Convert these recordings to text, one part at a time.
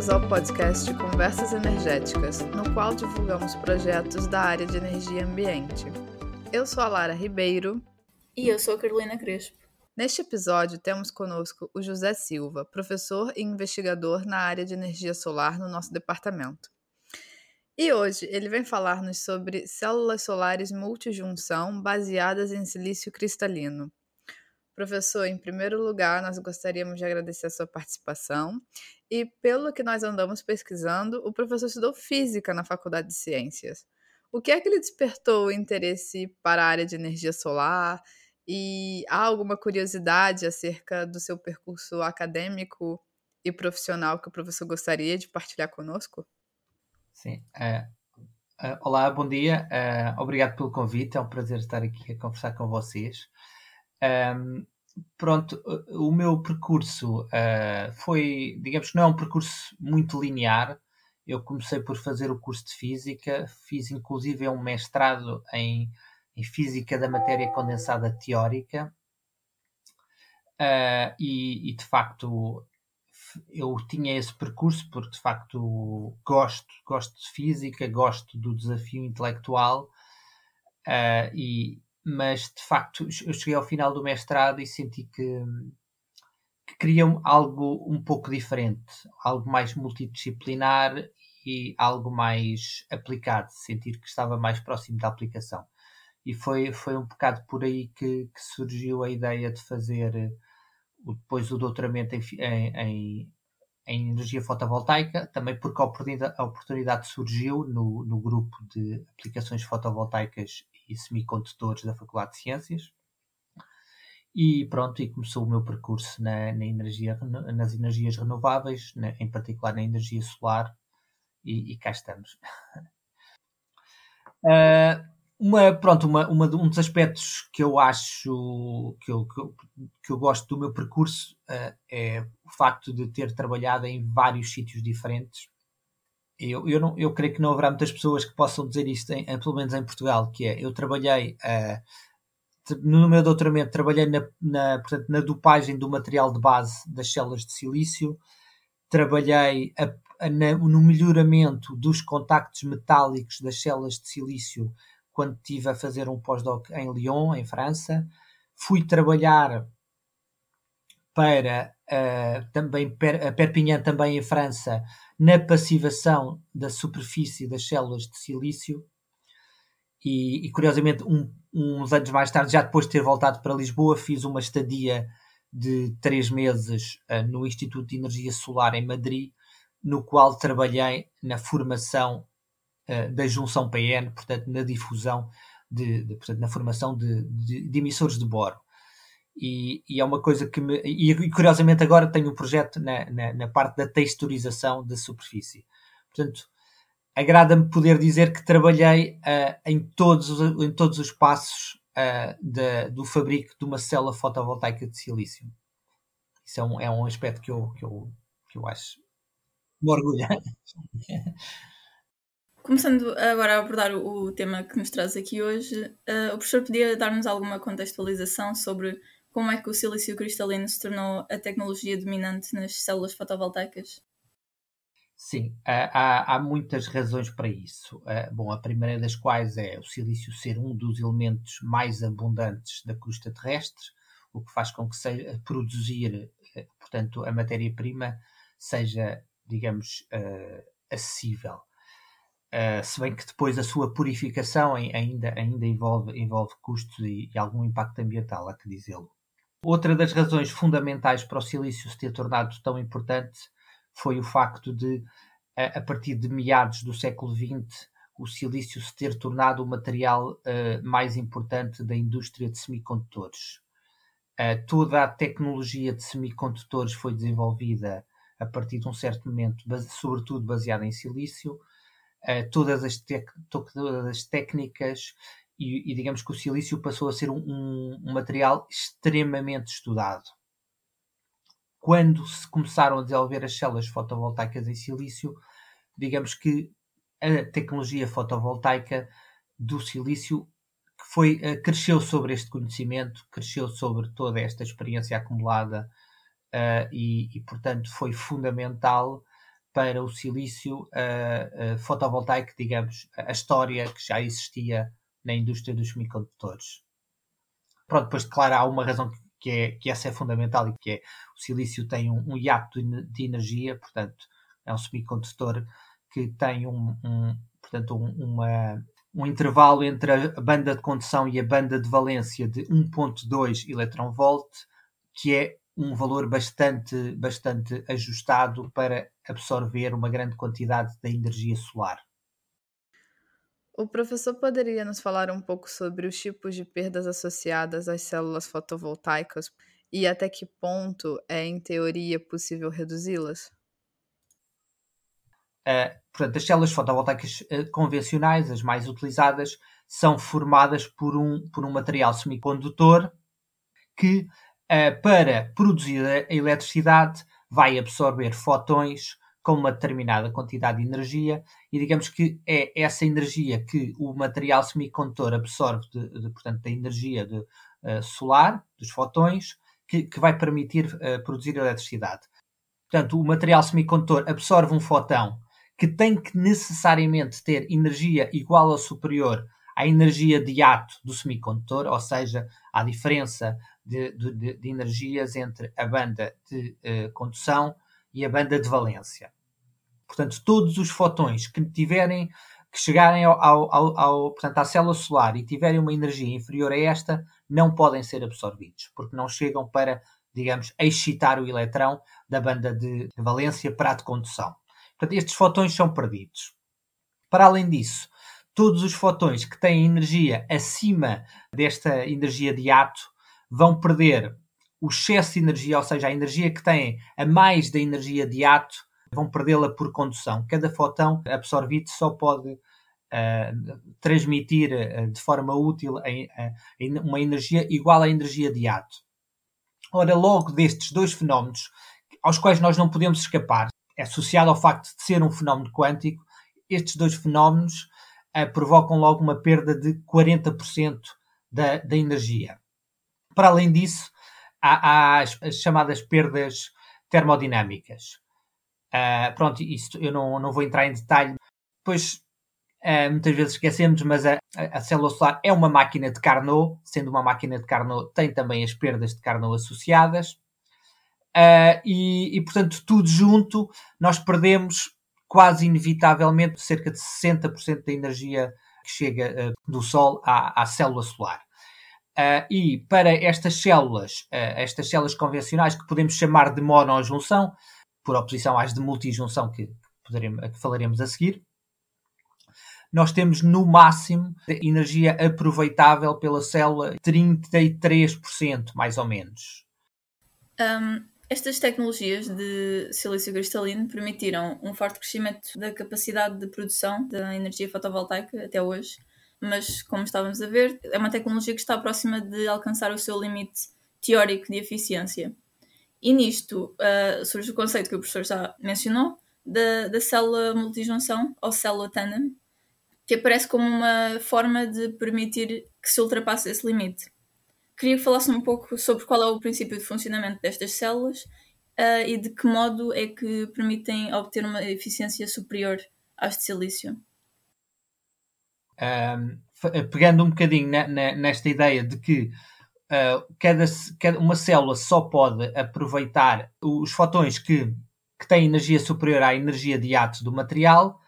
Bem-vindos ao podcast Conversas Energéticas, no qual divulgamos projetos da área de energia e ambiente. Eu sou a Lara Ribeiro. E eu sou a Carolina Crespo. Neste episódio, temos conosco o José Silva, professor e investigador na área de energia solar no nosso departamento. E hoje ele vem falar-nos sobre células solares multijunção baseadas em silício cristalino. Professor, em primeiro lugar, nós gostaríamos de agradecer a sua participação. E pelo que nós andamos pesquisando, o professor estudou física na Faculdade de Ciências. O que é que lhe despertou o interesse para a área de energia solar? E há alguma curiosidade acerca do seu percurso acadêmico e profissional que o professor gostaria de partilhar conosco? Sim. Uh, uh, olá, bom dia. Uh, obrigado pelo convite. É um prazer estar aqui a conversar com vocês. Um, pronto, o meu percurso foi, digamos que não é um percurso muito linear. Eu comecei por fazer o curso de Física, fiz inclusive um mestrado em, em Física da Matéria Condensada Teórica. Uh, e, e, de facto eu tinha esse percurso porque de facto gosto, gosto de física, gosto do desafio intelectual, uh, e, mas de facto eu cheguei ao final do mestrado e senti que, que queria algo um pouco diferente, algo mais multidisciplinar e algo mais aplicado, sentir que estava mais próximo da aplicação. E foi, foi um bocado por aí que, que surgiu a ideia de fazer depois o doutoramento em, em, em, energia fotovoltaica, também porque a oportunidade, a oportunidade surgiu no, no grupo de aplicações fotovoltaicas e semicondutores da Faculdade de Ciências. E pronto, e começou o meu percurso na, na energia, nas energias renováveis, na, em particular na energia solar, e, e cá estamos. uh, Uma, pronto, uma, uma, um dos aspectos que eu acho que eu, que eu, que eu gosto do meu percurso uh, é o facto de ter trabalhado em vários sítios diferentes. Eu, eu, não, eu creio que não haverá muitas pessoas que possam dizer isto, em, pelo menos em Portugal, que é, eu trabalhei uh, no meu doutoramento, trabalhei na, na, portanto, na dopagem do material de base das células de silício, trabalhei a, a, na, no melhoramento dos contactos metálicos das células de silício quando estive a fazer um pós-doc em Lyon, em França. Fui trabalhar para uh, também per, Perpignan, também em França, na passivação da superfície das células de silício. E, e curiosamente, um, uns anos mais tarde, já depois de ter voltado para Lisboa, fiz uma estadia de três meses uh, no Instituto de Energia Solar em Madrid, no qual trabalhei na formação eh, da junção PN, portanto, na difusão, de, de portanto, na formação de, de, de, emissores de boro. E, e, é uma coisa que me. E, curiosamente agora tenho um projeto na, na, na, parte da texturização da superfície. Portanto, agrada-me poder dizer que trabalhei uh, em, todos, em todos os passos uh, de, do fabrico de uma célula fotovoltaica de silício. Isso é um, é um aspecto que eu, que eu, que eu acho. me orgulha. Começando agora a abordar o, tema que nos traz aqui hoje, uh, o professor podia dar-nos alguma contextualização sobre como é que o silício cristalino se tornou a tecnologia dominante nas células fotovoltaicas? Sim, há, há muitas razões para isso. Uh, bom, a primeira das quais é o silício ser um dos elementos mais abundantes da crosta terrestre, o que faz com que seja, produzir, uh, portanto, a matéria-prima seja, digamos, acessível. Se bem que depois a sua purificação ainda, ainda envolve, envolve custos e, e algum impacto ambiental, há que dizê-lo. Outra das razões fundamentais para o silício se ter tornado tão importante foi o facto de, a, partir de meados do século XX, o silício se ter tornado o material uh, mais importante da indústria de semicondutores. Uh, toda a tecnologia de semicondutores foi desenvolvida a partir de um certo momento, base, sobretudo baseada em silício, uh, todas, as todas as técnicas e, e, digamos que o silício passou a ser um, um, material extremamente estudado. Quando se começaram a desenvolver as células fotovoltaicas em silício, digamos que a tecnologia fotovoltaica do silício foi, uh, cresceu sobre este conhecimento, cresceu sobre toda esta experiência acumulada uh, e, e, portanto, foi fundamental para o silício uh, uh, fotovoltaico, digamos, a história que já existia na indústria dos semicondutores. Pronto, depois, claro, há uma razão que, é, que essa é fundamental e que é o silício tem um, um hiato de, energia, portanto, é um semicondutor que tem um, um portanto, um, uma, um intervalo entre a banda de condução e a banda de valência de 1.2 electron-volt, que é um valor bastante, bastante ajustado para absorver uma grande quantidade da energia solar. O professor poderia nos falar um pouco sobre os tipos de perdas associadas às células fotovoltaicas e até que ponto é, em teoria, possível reduzi-las? Uh, portanto, as células fotovoltaicas uh, convencionais, as mais utilizadas, são formadas por um, por um material semicondutor que uh, para produzir a eletricidade, vai absorver fotões com uma determinada quantidade de energia e digamos que é essa energia que o material semicondutor absorve, de, de, portanto, da energia de, uh, solar, dos fotões, que, que vai permitir uh, produzir eletricidade. Portanto, o material semicondutor absorve um fotão que tem que necessariamente ter energia igual ou superior à energia de ato do semicondutor, ou seja, à diferença de, de, energias entre a banda de uh, condução e a banda de valência. Portanto, todos os fotões que tiverem que chegarem ao, ao, ao, portanto, à célula solar e tiverem uma energia inferior a esta, não podem ser absorvidos, porque não chegam para, digamos, excitar o eletrão da banda de, valência para a de condução. Portanto, estes fotões são perdidos. Para além disso, todos os fotões que têm energia acima desta energia de ato vão perder o excesso de energia, ou seja, a energia que têm a mais da energia de ato, vão perdê-la por condução. Cada fotão absorvido só pode uh, transmitir uh, de forma útil uma energia igual à energia de ato. Ora, logo destes dois fenómenos, aos quais nós não podemos escapar, é associado ao facto de ser um fenómeno quântico, estes dois fenómenos uh, provocam logo uma perda de 40% da, da energia. Para além disso, há as, as, chamadas perdas termodinâmicas. Uh, pronto, isto eu não, não vou entrar em detalhe, pois uh, muitas vezes esquecemos, mas a, a, célula solar é uma máquina de Carnot, sendo uma máquina de Carnot, tem também as perdas de Carnot associadas. Uh, e, e, portanto, tudo junto, nós perdemos quase inevitavelmente cerca de 60% da energia que chega do Sol à, à célula solar. Uh, e para estas células, uh, estas células convencionais que podemos chamar de monojunção, por oposição às de multijunção que, poderemos, que falaremos a seguir, nós temos no máximo energia aproveitável pela célula 33%, mais ou menos. Um, estas tecnologias de silício cristalino permitiram um forte crescimento da capacidade de produção da energia fotovoltaica até hoje mas como estávamos a ver, é uma tecnologia que está próxima de alcançar o seu limite teórico de eficiência. E nisto uh, surge o conceito que o professor já mencionou, da, da célula multijunção, ou célula tandem, que aparece como uma forma de permitir que se ultrapasse esse limite. Queria que falasse um pouco sobre qual é o princípio de funcionamento destas células uh, e de que modo é que permitem obter uma eficiência superior às de silício um, pegando um bocadinho na, na, nesta ideia de que uh, cada, cada, uma célula só pode aproveitar os fotões que, que têm energia superior à energia de ato do material.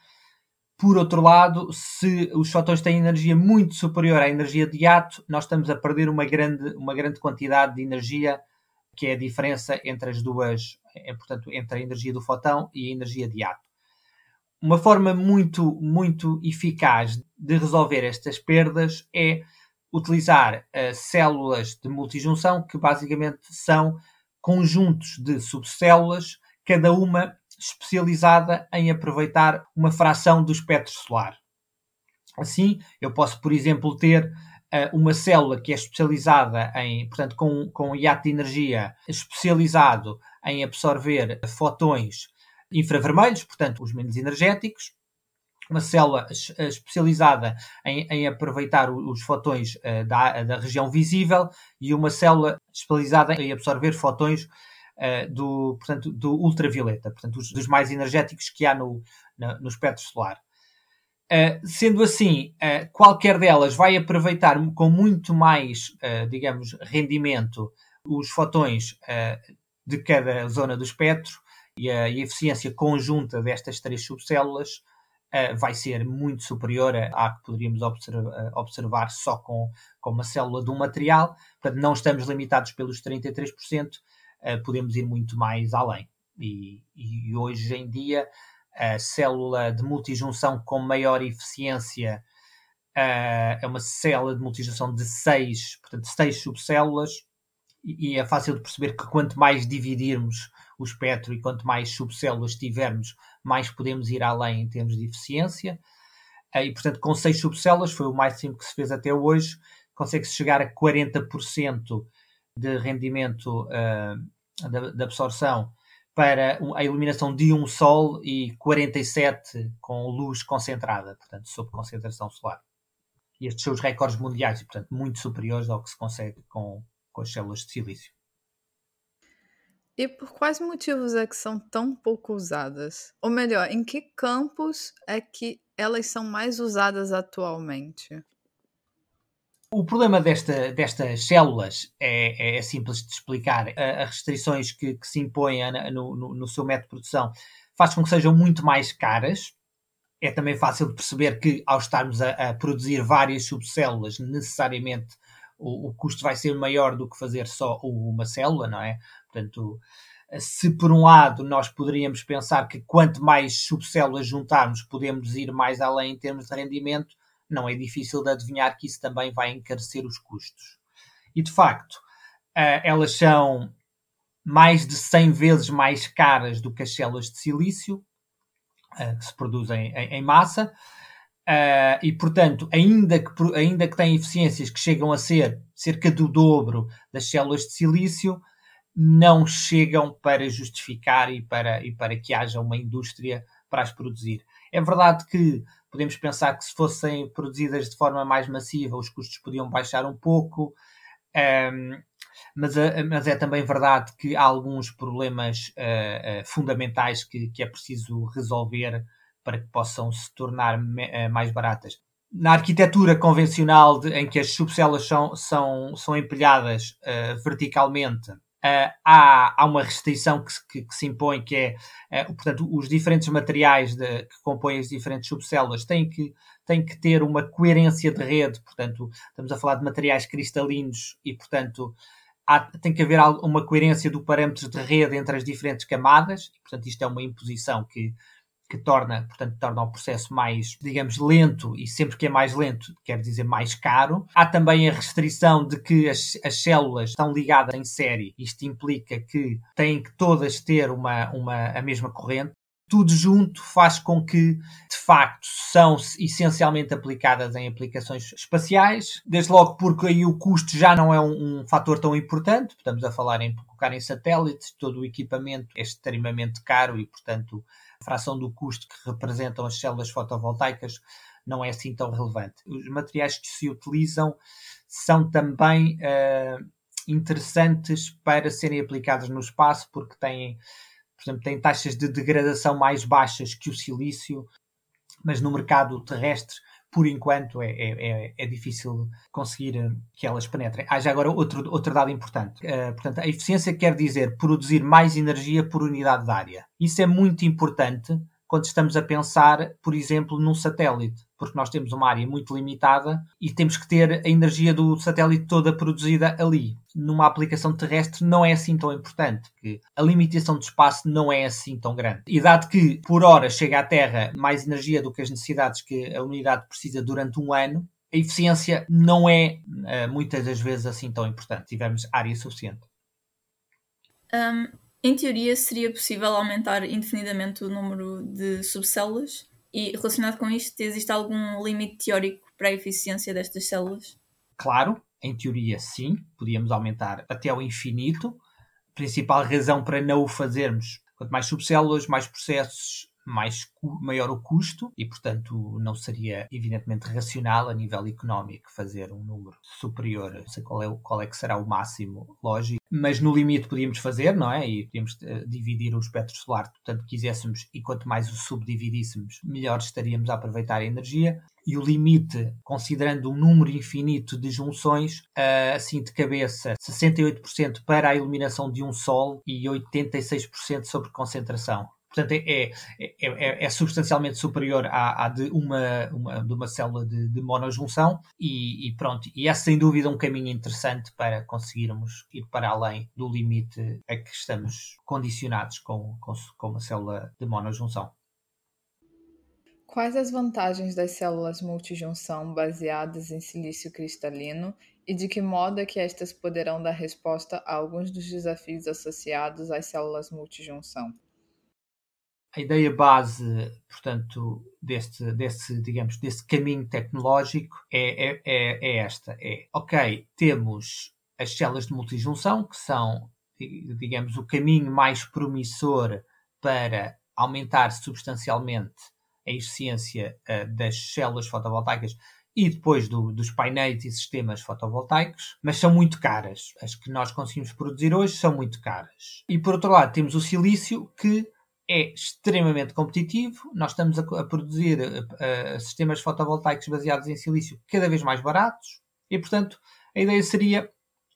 Por outro lado, se os fotões têm energia muito superior à energia de ato, nós estamos a perder uma grande, uma grande quantidade de energia, que é a diferença entre as duas, é, portanto, entre a energia do fotão e a energia de ato uma forma muito, muito eficaz de resolver estas perdas é utilizar uh, células de multijunção, que basicamente são conjuntos de subcélulas, cada uma especializada em aproveitar uma fração do espectro solar. Assim, eu posso, por exemplo, ter uh, uma célula que é especializada em, portanto, com, com um hiato de energia especializado em absorver fotões infravermelhos, portanto, os menos energéticos, uma célula especializada em, em aproveitar os fotões uh, da, da, região visível e uma célula especializada em absorver fotões uh, do, portanto, do ultravioleta, portanto, dos, dos mais energéticos que há no, no, no espectro solar. Uh, sendo assim, qualquer delas vai aproveitar com muito mais, digamos, rendimento os fotões de cada zona do espectro e a, eficiência conjunta destas três subcélulas vai ser muito superior à que poderíamos observar, observar só com, com uma célula de um material. Portanto, não estamos limitados pelos 33%, podemos ir muito mais além. E, e hoje em dia a célula de multijunção com maior eficiência uh, é uma célula de multijunção de seis, portanto, seis subcélulas, e, é fácil de perceber que quanto mais dividirmos o espectro e quanto mais subcélulas tivermos, mais podemos ir além em termos de eficiência. Uh, e, portanto, com seis subcélulas, foi o máximo que se fez até hoje, consegue-se chegar a 40% de rendimento uh, da absorção para a iluminação de um Sol e 47 com luz concentrada, portanto, sob concentração solar. E estes são os recordes mundiais e, portanto, muito superiores ao que se consegue com, com as células de silício. E por quais motivos é que são tão pouco usadas? Ou melhor, em que campos é que elas são mais usadas atualmente? O problema desta, destas células é, é, simples de explicar. As restrições que, que se impõem no, no, no, seu método de produção faz com que sejam muito mais caras. É também fácil de perceber que, ao estarmos a, a produzir várias subcélulas, necessariamente o, custo vai ser maior do que fazer só uma célula, não é? Portanto, se por um lado nós poderíamos pensar que quanto mais subcélulas juntarmos, podemos ir mais além em termos de rendimento, não é difícil de adivinhar que isso também vai encarecer os custos. E de facto, elas são mais de 100 vezes mais caras do que as células de silício que se produzem em, em massa. Uh, e, portanto, ainda que, ainda que têm eficiências que chegam a ser cerca do dobro das células de silício, não chegam para justificar e para, e para que haja uma indústria para as produzir. É verdade que podemos pensar que se fossem produzidas de forma mais massiva, os custos podiam baixar um pouco, um, mas, eh, mas, é também verdade que há alguns problemas uh, uh, fundamentais que, que, é preciso resolver para que possam se tornar me, uh, mais baratas. Na arquitetura convencional de, em que as subcélulas são, são, são empilhadas verticalmente, Uh, há, há, uma restrição que, que, que, se impõe, que é, uh, portanto, os diferentes materiais de, que compõem as diferentes subcélulas têm que, têm que ter uma coerência de rede, portanto, estamos a falar de materiais cristalinos e, portanto, há, tem que haver uma coerência do parâmetro de rede entre as diferentes camadas, portanto, isto é uma imposição que, que torna, portanto, torna o processo mais, digamos, lento e sempre que é mais lento, quer dizer mais caro. Há também a restrição de que as, as células estão ligadas em série. Isto implica que têm que todas ter uma, uma, a mesma corrente tudo junto faz com que, de facto, são essencialmente aplicadas em aplicações espaciais, desde logo porque aí o custo já não é um, um fator tão importante, estamos a falar em colocar em satélites, todo o equipamento é extremamente caro e, portanto, fração do custo que representam as células fotovoltaicas não é assim tão relevante. Os materiais que se utilizam são também uh, interessantes para serem aplicados no espaço porque têm por exemplo, tem taxas de degradação mais baixas que o silício, mas no mercado terrestre, por enquanto, é, é, é, é difícil conseguir eh, que elas penetrem. Há já agora outro, outro dado importante. Uh, portanto, a eficiência quer dizer produzir mais energia por unidade de área. Isso é muito importante quando estamos a pensar, por exemplo, num satélite, porque nós temos uma área muito limitada e temos que ter a energia do satélite toda produzida ali. Numa aplicação terrestre não é assim tão importante, porque a limitação de espaço não é assim tão grande. E dado que por hora chega à Terra mais energia do que as necessidades que a unidade precisa durante um ano, a eficiência não é eh, muitas das vezes assim tão importante. Tivermos área suficiente. Um, em teoria, seria possível aumentar indefinidamente o número de subcélulas? E relacionado com isto, existe algum limite teórico para a eficiência destas células? Claro, em teoria sim, podíamos aumentar até ao infinito. A principal razão para não o fazermos, quanto mais subcélulas, mais processos mais, maior o custo e, portanto, não seria evidentemente racional a nível económico fazer um número superior. Não sei qual é, qual é que será o máximo lógico, mas no limite podíamos fazer, não é? E podíamos uh, dividir o espectro solar, portanto, quiséssemos, e quanto mais o subdividíssemos, melhor estaríamos a aproveitar a energia e o limite, considerando um número infinito de junções, uh, assim de cabeça, 68% para a iluminação de um Sol e 86% sobre concentração. Portanto, é, é, é, é, substancialmente superior à, à de, uma, uma, de uma célula de, de monojunção e, e, pronto. E é sem dúvida um caminho interessante para conseguirmos ir para além do limite a que estamos condicionados com, com, com uma célula de monojunção. Quais as vantagens das células multijunção baseadas em silício cristalino e de que modo é que estas poderão dar resposta a alguns dos desafios associados às células multijunção? A ideia base, portanto, deste, desse, digamos, desse caminho tecnológico é, é, é, é esta. É, ok, temos as células de multijunção, que são, digamos, o caminho mais promissor para aumentar substancialmente a eficiência uh, das células fotovoltaicas e depois do, dos painéis e sistemas fotovoltaicos, mas são muito caras. As que nós conseguimos produzir hoje são muito caras. E por outro lado, temos o silício, que é extremamente competitivo. Nós estamos a, a produzir uh, sistemas fotovoltaicos baseados em silício cada vez mais baratos e, portanto, a ideia seria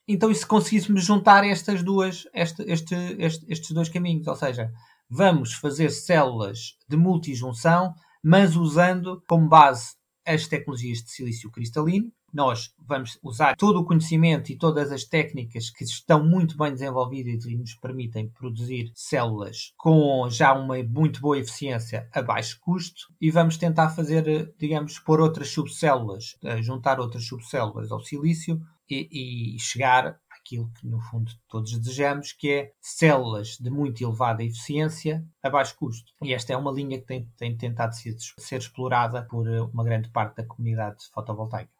então e se conseguíssemos juntar estas duas, este, este, este, estes dois caminhos, ou seja, vamos fazer células de multijunção, mas usando como base as tecnologias de silício cristalino nós vamos usar todo o conhecimento e todas as técnicas que estão muito bem desenvolvidas e nos permitem produzir células com já uma muito boa eficiência a baixo custo e vamos tentar fazer, digamos, pôr outras subcélulas, eh, juntar outras subcélulas ao silício e, e chegar àquilo que no fundo todos desejamos, que é células de muito elevada eficiência a baixo custo. E esta é uma linha que tem, tem tentado ser, ser explorada por eh, uma grande parte da comunidade fotovoltaica.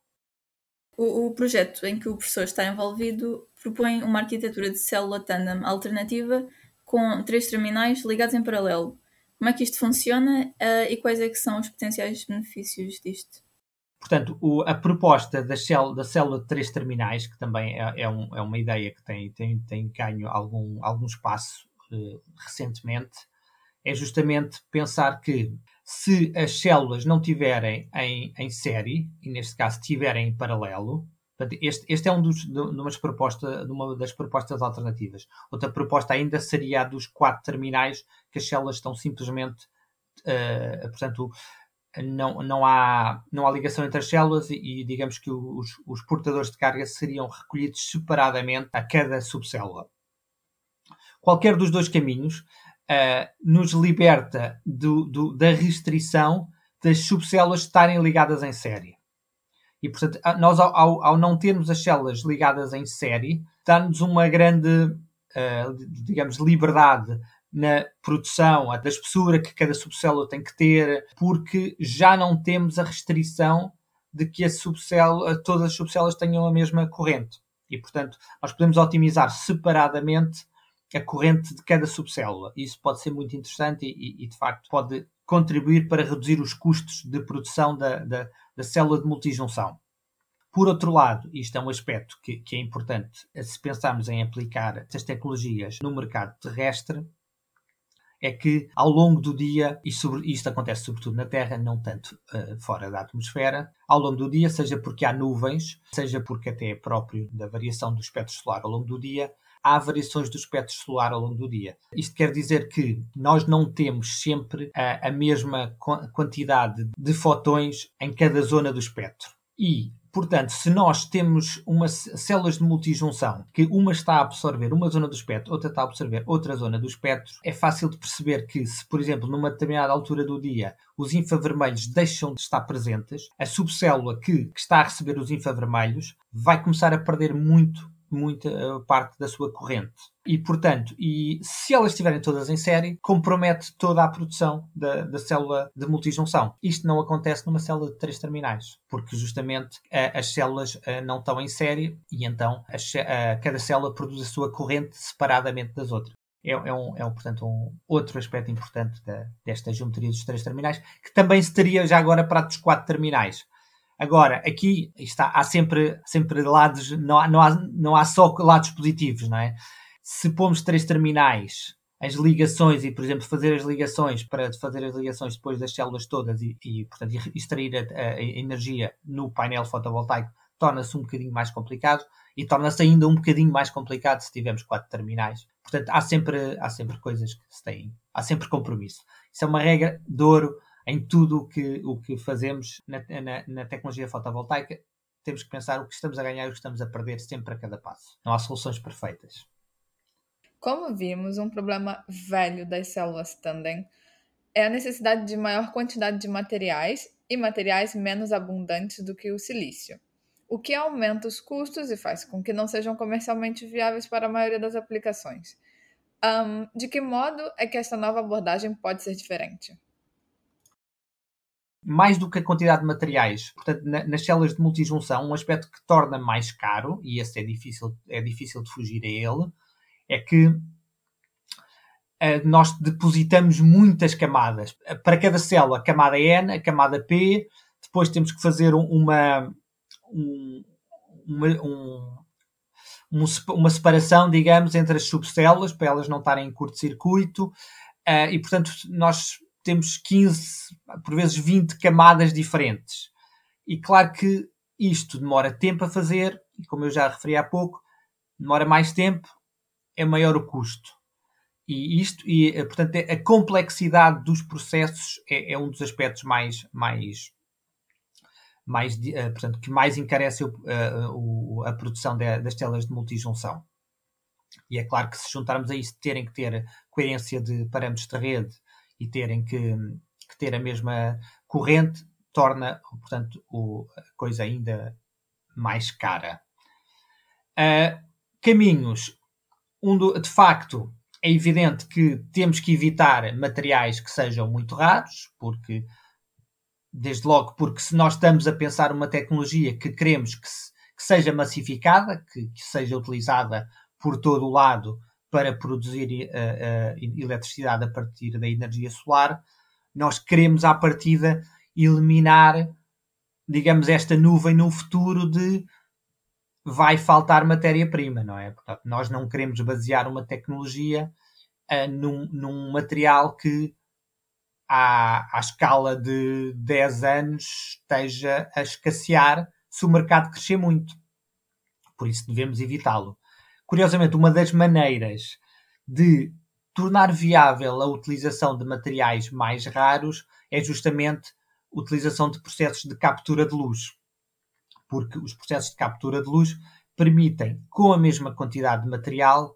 O, o, projeto em que o professor está envolvido propõe uma arquitetura de célula tandem alternativa com três terminais ligados em paralelo. Como é que isto funciona uh, e quais é são os potenciais benefícios disto? Portanto, o, a proposta da, célula, da célula de três terminais, que também é, é, um, é uma ideia que tem, tem, tem ganho algum, algum espaço uh, recentemente, é justamente pensar que se as células não tiverem em, em série, e neste caso tiverem em paralelo, este, este é um dos, de, umas proposta, de uma das propostas alternativas. Outra proposta ainda seria a dos quatro terminais, que as células estão simplesmente, uh, portanto, não, não, há, não há ligação entre as células e, e digamos que os, os portadores de carga seriam recolhidos separadamente a cada subcélula. Qualquer dos dois caminhos uh, nos liberta do, do, da restrição das subcélulas estarem ligadas em série. E, portanto, nós, ao, ao não termos as células ligadas em série, dá-nos uma grande, uh, digamos, liberdade na produção, da espessura que cada subcélula tem que ter, porque já não temos a restrição de que a subcélula, todas as subcélulas tenham a mesma corrente. E, portanto, nós podemos otimizar separadamente a corrente de cada subcélula. Isso pode ser muito interessante e, e, de facto, pode contribuir para reduzir os custos de produção da, da, da célula de multijunção. Por outro lado, isto é um aspecto que, que, é importante se pensarmos em aplicar estas tecnologias no mercado terrestre, é que ao longo do dia, e sobre, isto acontece sobretudo na Terra, não tanto uh, fora da atmosfera, ao longo do dia, seja porque há nuvens, seja porque até é próprio da variação do espectro solar ao longo do dia, há variações do espectro solar ao longo do dia. Isto quer dizer que nós não temos sempre a, a mesma quantidade de fotões em cada zona do espectro. E Portanto, se nós temos umas células de multijunção, que uma está a absorver uma zona do espectro, outra está a absorver outra zona do espectro, é fácil de perceber que, se, por exemplo, numa determinada altura do dia, os infravermelhos deixam de estar presentes, a subcélula que, que está a receber os infravermelhos vai começar a perder muito muita eh, parte da sua corrente. E, portanto, e se elas estiverem todas em série, compromete toda a produção da, da célula de multijunção. Isto não acontece numa célula de três terminais, porque justamente eh, as células eh, não estão em série e então a, a, cada célula produz a sua corrente separadamente das outras. é, é, um, é um, portanto, um outro aspecto importante da, desta geometria dos três terminais, que também se teria já agora para dos quatro terminais. Agora, aqui está, há sempre, sempre lados, não há, não, há, não há só lados positivos, não é? Se pomos três terminais, as ligações e, por exemplo, fazer as ligações para fazer as ligações depois das células todas e, e portanto, extrair a, a, a energia no painel fotovoltaico torna-se um bocadinho mais complicado e torna-se ainda um bocadinho mais complicado se tivermos quatro terminais. Portanto, há sempre, há sempre coisas que se têm, há sempre compromisso. Isso é uma regra de ouro em tudo o que, o que fazemos na, na, na tecnologia fotovoltaica. Temos que pensar o que estamos a ganhar e o que estamos a perder sempre a cada passo. Não há soluções perfeitas. Como vimos, um problema velho das células tandem é a necessidade de maior quantidade de materiais e materiais menos abundantes do que o silício o que aumenta os custos e faz com que não sejam comercialmente viáveis para a maioria das aplicações. Um, de que modo é que esta nova abordagem pode ser diferente? Mais do que a quantidade de materiais, portanto, na, nas células de multijunção, um aspecto que torna mais caro, e esse é difícil, é difícil de fugir a ele, é que uh, nós depositamos muitas camadas. Para cada célula, a camada N, a camada P, depois temos que fazer uma, um, uma, um, uma separação, digamos, entre as subcélulas para elas não estarem em curto-circuito uh, e, portanto, nós temos 15, por vezes 20 camadas diferentes. E claro que isto demora tempo a fazer, e como eu já referi há pouco, demora mais tempo, é maior o custo. E isto, e, eh, portanto, a complexidade dos processos é, é um dos aspectos mais, mais mais, uh, portanto, que mais encarece uh, o, a produção de, das telas de multijunção. E é claro que se juntarmos a isso, terem que ter coerência de parâmetros de rede e terem que, que ter a mesma corrente, torna, portanto, o, a coisa ainda mais cara. Uh, caminhos. Um do, de facto, é evidente que temos que evitar materiais que sejam muito raros, porque desde logo porque se nós estamos a pensar uma tecnologia que queremos que, se, que seja massificada, que, que, seja utilizada por todo o lado para produzir uh, uh, eletricidade a partir da energia solar, nós queremos à partida eliminar, digamos, esta nuvem no futuro de vai faltar matéria-prima, não é? Portanto, nós não queremos basear uma tecnologia uh, num, num material que à, à escala de 10 anos esteja a escassear se o mercado crescer muito. Por isso devemos evitá-lo. Curiosamente, uma das maneiras de tornar viável a utilização de materiais mais raros é justamente a utilização de processos de captura de luz. Porque os processos de captura de luz permitem, com a mesma quantidade de material,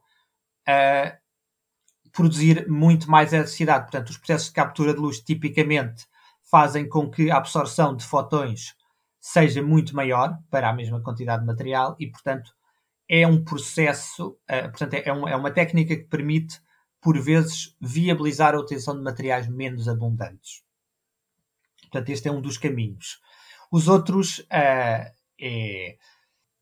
produzir muito mais eletricidade. Portanto, os processos de captura de luz tipicamente fazem com que a absorção de fotões seja muito maior para a mesma quantidade de material e, portanto, é um processo, uh, portanto, é, um, é, uma técnica que permite, por vezes, viabilizar a utilização de materiais menos abundantes. Portanto, este é um dos caminhos. Os outros uh, é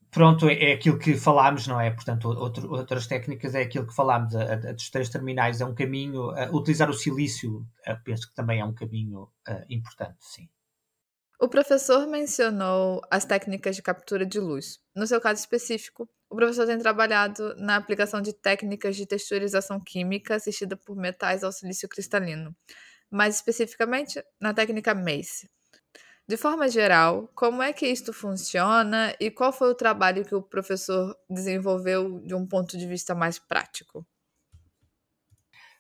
pronto, é, é aquilo que falámos, não é? Portanto, outro, outras técnicas é aquilo que falámos, a, a, dos três terminais é um caminho, a, utilizar o silício, penso que também é um caminho importante, sim. O professor mencionou as técnicas de captura de luz. No seu caso específico, o professor tem trabalhado na aplicação de técnicas de texturização química assistida por metais ao silício cristalino, mais especificamente na técnica MACE. De forma geral, como é que isto funciona e qual foi o trabalho que o professor desenvolveu de um ponto de vista mais prático?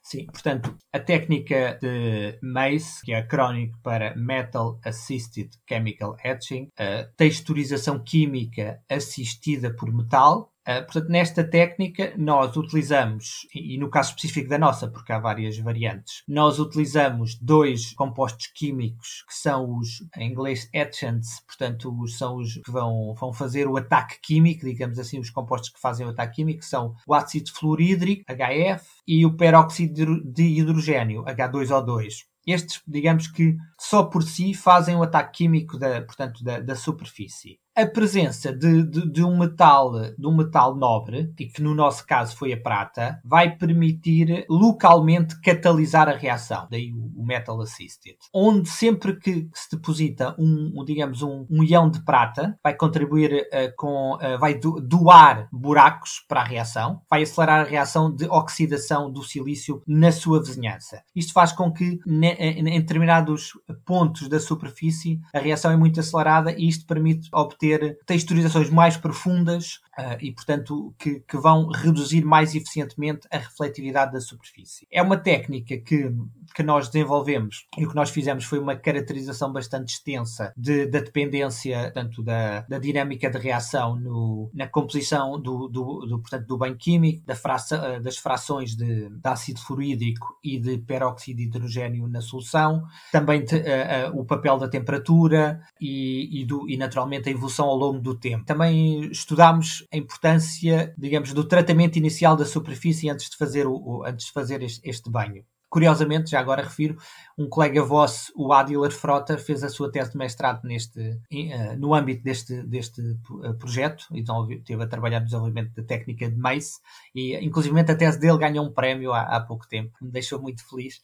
Sim, portanto, a técnica de MACE, que é acrónico para Metal Assisted Chemical Etching, a texturização química assistida por metal, portanto, nesta técnica, nós utilizamos, e, no caso específico da nossa, porque há várias variantes, nós utilizamos dois compostos químicos que são os, em inglês, etchants, portanto, são os que vão, vão fazer o ataque químico, digamos assim, os compostos que fazem o ataque químico são o ácido fluorídrico, HF, e o peróxido de hidrogênio, H2O2 estes, digamos que só por si fazem o ataque químico da, portanto, da, da superfície. A presença de, de, de, um metal, de um metal nobre, e que no nosso caso foi a prata, vai permitir localmente catalisar a reação, daí o, metal assisted. Onde sempre que se deposita um, um digamos, um, um, ião de prata, vai contribuir uh, com, uh, vai do, doar buracos para a reação, vai acelerar a reação de oxidação do silício na sua vizinhança. Isto faz com que ne, em determinados pontos da superfície a reação é muito acelerada e isto permite obter texturizações mais profundas uh, e, portanto, que, que, vão reduzir mais eficientemente a refletividade da superfície. É uma técnica que, que nós desenvolvemos e o que nós fizemos foi uma caracterização bastante extensa de, da dependência, tanto da, da dinâmica de reação no, na composição do, do, do, portanto, do bem químico, da fraça, ah, das frações de, de, ácido fluorídrico e de peróxido de hidrogênio na solução, também te, uh, uh, o papel da temperatura e, e, do, e, naturalmente, a evolução ao longo do tempo. Também estudámos a importância, digamos, do tratamento inicial da superfície antes de fazer, o antes de fazer este, este banho. Curiosamente, já agora refiro, um colega vosso, o Adiler Frota, fez a sua tese de mestrado neste, uh, no âmbito deste, deste uh, projeto, então esteve a trabalhar no desenvolvimento da técnica de Mace, e inclusive a tese dele ganhou um prémio há, há pouco tempo, me deixou muito feliz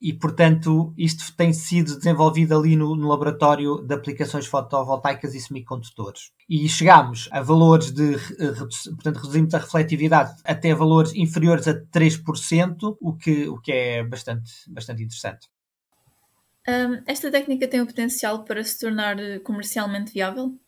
e, portanto, isto tem sido desenvolvido ali no, no, laboratório de aplicações fotovoltaicas e semicondutores. E chegámos a valores de, portanto, reduzimos a refletividade até valores inferiores a 3%, o que, o que é bastante, bastante interessante. Um, esta técnica tem o potencial para se tornar comercialmente viável?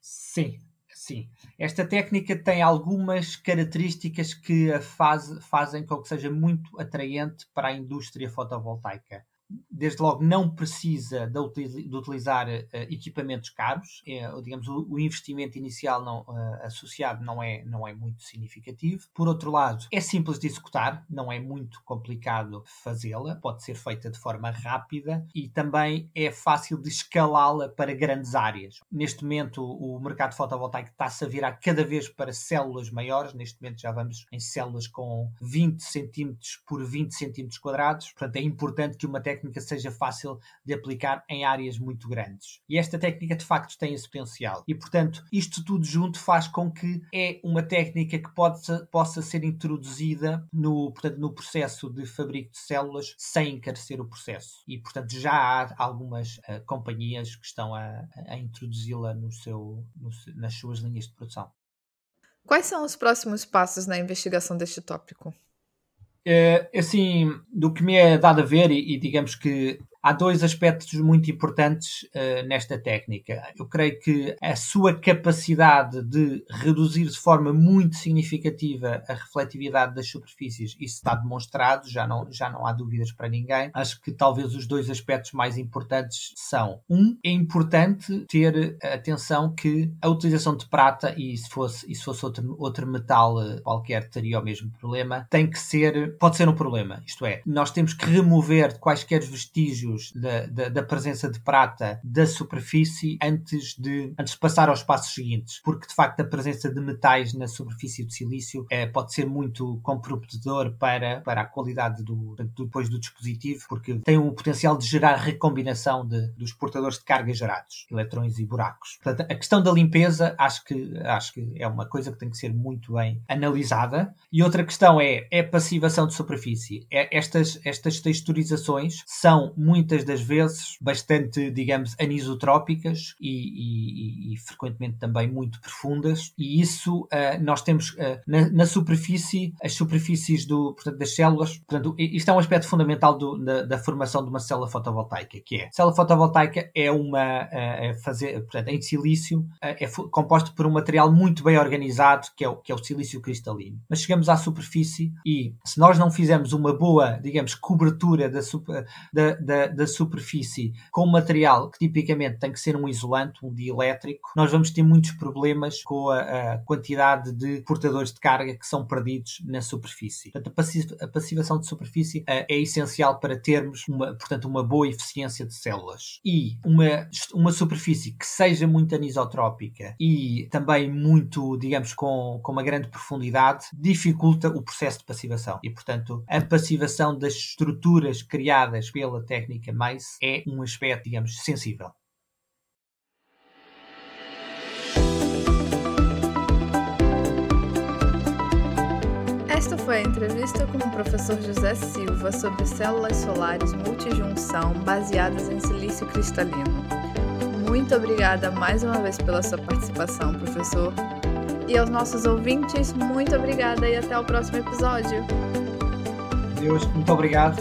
Sim, sim. Esta técnica tem algumas características que a faz, fazem com que seja muito atraente para a indústria fotovoltaica desde logo não precisa de, de utilizar uh, equipamentos caros, é, digamos o, o, investimento inicial não, uh, associado não é, não é muito significativo. Por outro lado, é simples de executar, não é muito complicado fazê-la, pode ser feita de forma rápida e também é fácil de escalá-la para grandes áreas. Neste momento, o mercado fotovoltaico está-se a virar cada vez para células maiores, neste momento já vamos em células com 20 centímetros por 20 centímetros quadrados, portanto é importante que uma técnica técnica seja fácil de aplicar em áreas muito grandes. E esta técnica de facto tem esse potencial. E portanto, isto tudo junto faz com que é uma técnica que pode, possa ser introduzida no, portanto, no processo de fabrico de células sem encarecer o processo. E portanto, já há algumas uh, companhias que estão a, a introduzi-la no seu, no, nas suas linhas de produção. Quais são os próximos passos na investigação deste tópico? É, assim, do que me é dado a ver, e, e digamos que há dois aspectos muito importantes uh, nesta técnica. Eu creio que a sua capacidade de reduzir de forma muito significativa a refletividade das superfícies, isso está demonstrado, já não, já não há dúvidas para ninguém. Acho que talvez os dois aspectos mais importantes são: um, é importante ter atenção que a utilização de prata, e se fosse, e se fosse outro, outro metal eh, qualquer teria o mesmo problema, tem que ser, pode ser um problema. Isto é, nós temos que remover quaisquer vestígios da, da, da, presença de prata da superfície antes de, antes de passar aos passos seguintes, porque de facto a presença de metais na superfície do silício é, pode ser muito comprometedor para, para a qualidade do, depois do dispositivo, porque tem o potencial de gerar recombinação de, dos portadores de carga gerados, eletrões e buracos. Portanto, a questão da limpeza acho que, acho que é uma coisa que tem que ser muito bem analisada. E outra questão é, é passivação de superfície. É, estas, estas texturizações são muito muitas das vezes bastante, digamos, anisotrópicas e, e, e frequentemente também muito profundas, e isso uh, nós temos uh, na, na, superfície, as superfícies do, portanto, das células. Portanto, isto é um aspecto fundamental do, da, da, formação de uma célula fotovoltaica, que é a célula fotovoltaica é uma uh, é fazer, portanto, em silício, é composto por um material muito bem organizado, que é o, que é o silício cristalino. Mas chegamos à superfície e se nós não fizermos uma boa, digamos, cobertura da, da, da, da superfície com material que tipicamente tem que ser um isolante, um dielétrico, nós vamos ter muitos problemas com a, a quantidade de portadores de carga que são perdidos na superfície. Portanto, a, passivação de superfície uh, é essencial para termos uma, portanto, uma boa eficiência de células. E uma, uma superfície que seja muito anisotrópica e também muito, digamos, com, com uma grande profundidade, dificulta o processo de passivação. E, portanto, a passivação das estruturas criadas pela técnica política, mas é um aspecto, digamos, sensível. Esta foi a entrevista com o professor José Silva sobre células solares multijunção baseadas em silício cristalino. Muito obrigada mais uma vez pela sua participação, professor. E aos nossos ouvintes, muito obrigada e até o próximo episódio. Deus, muito obrigado.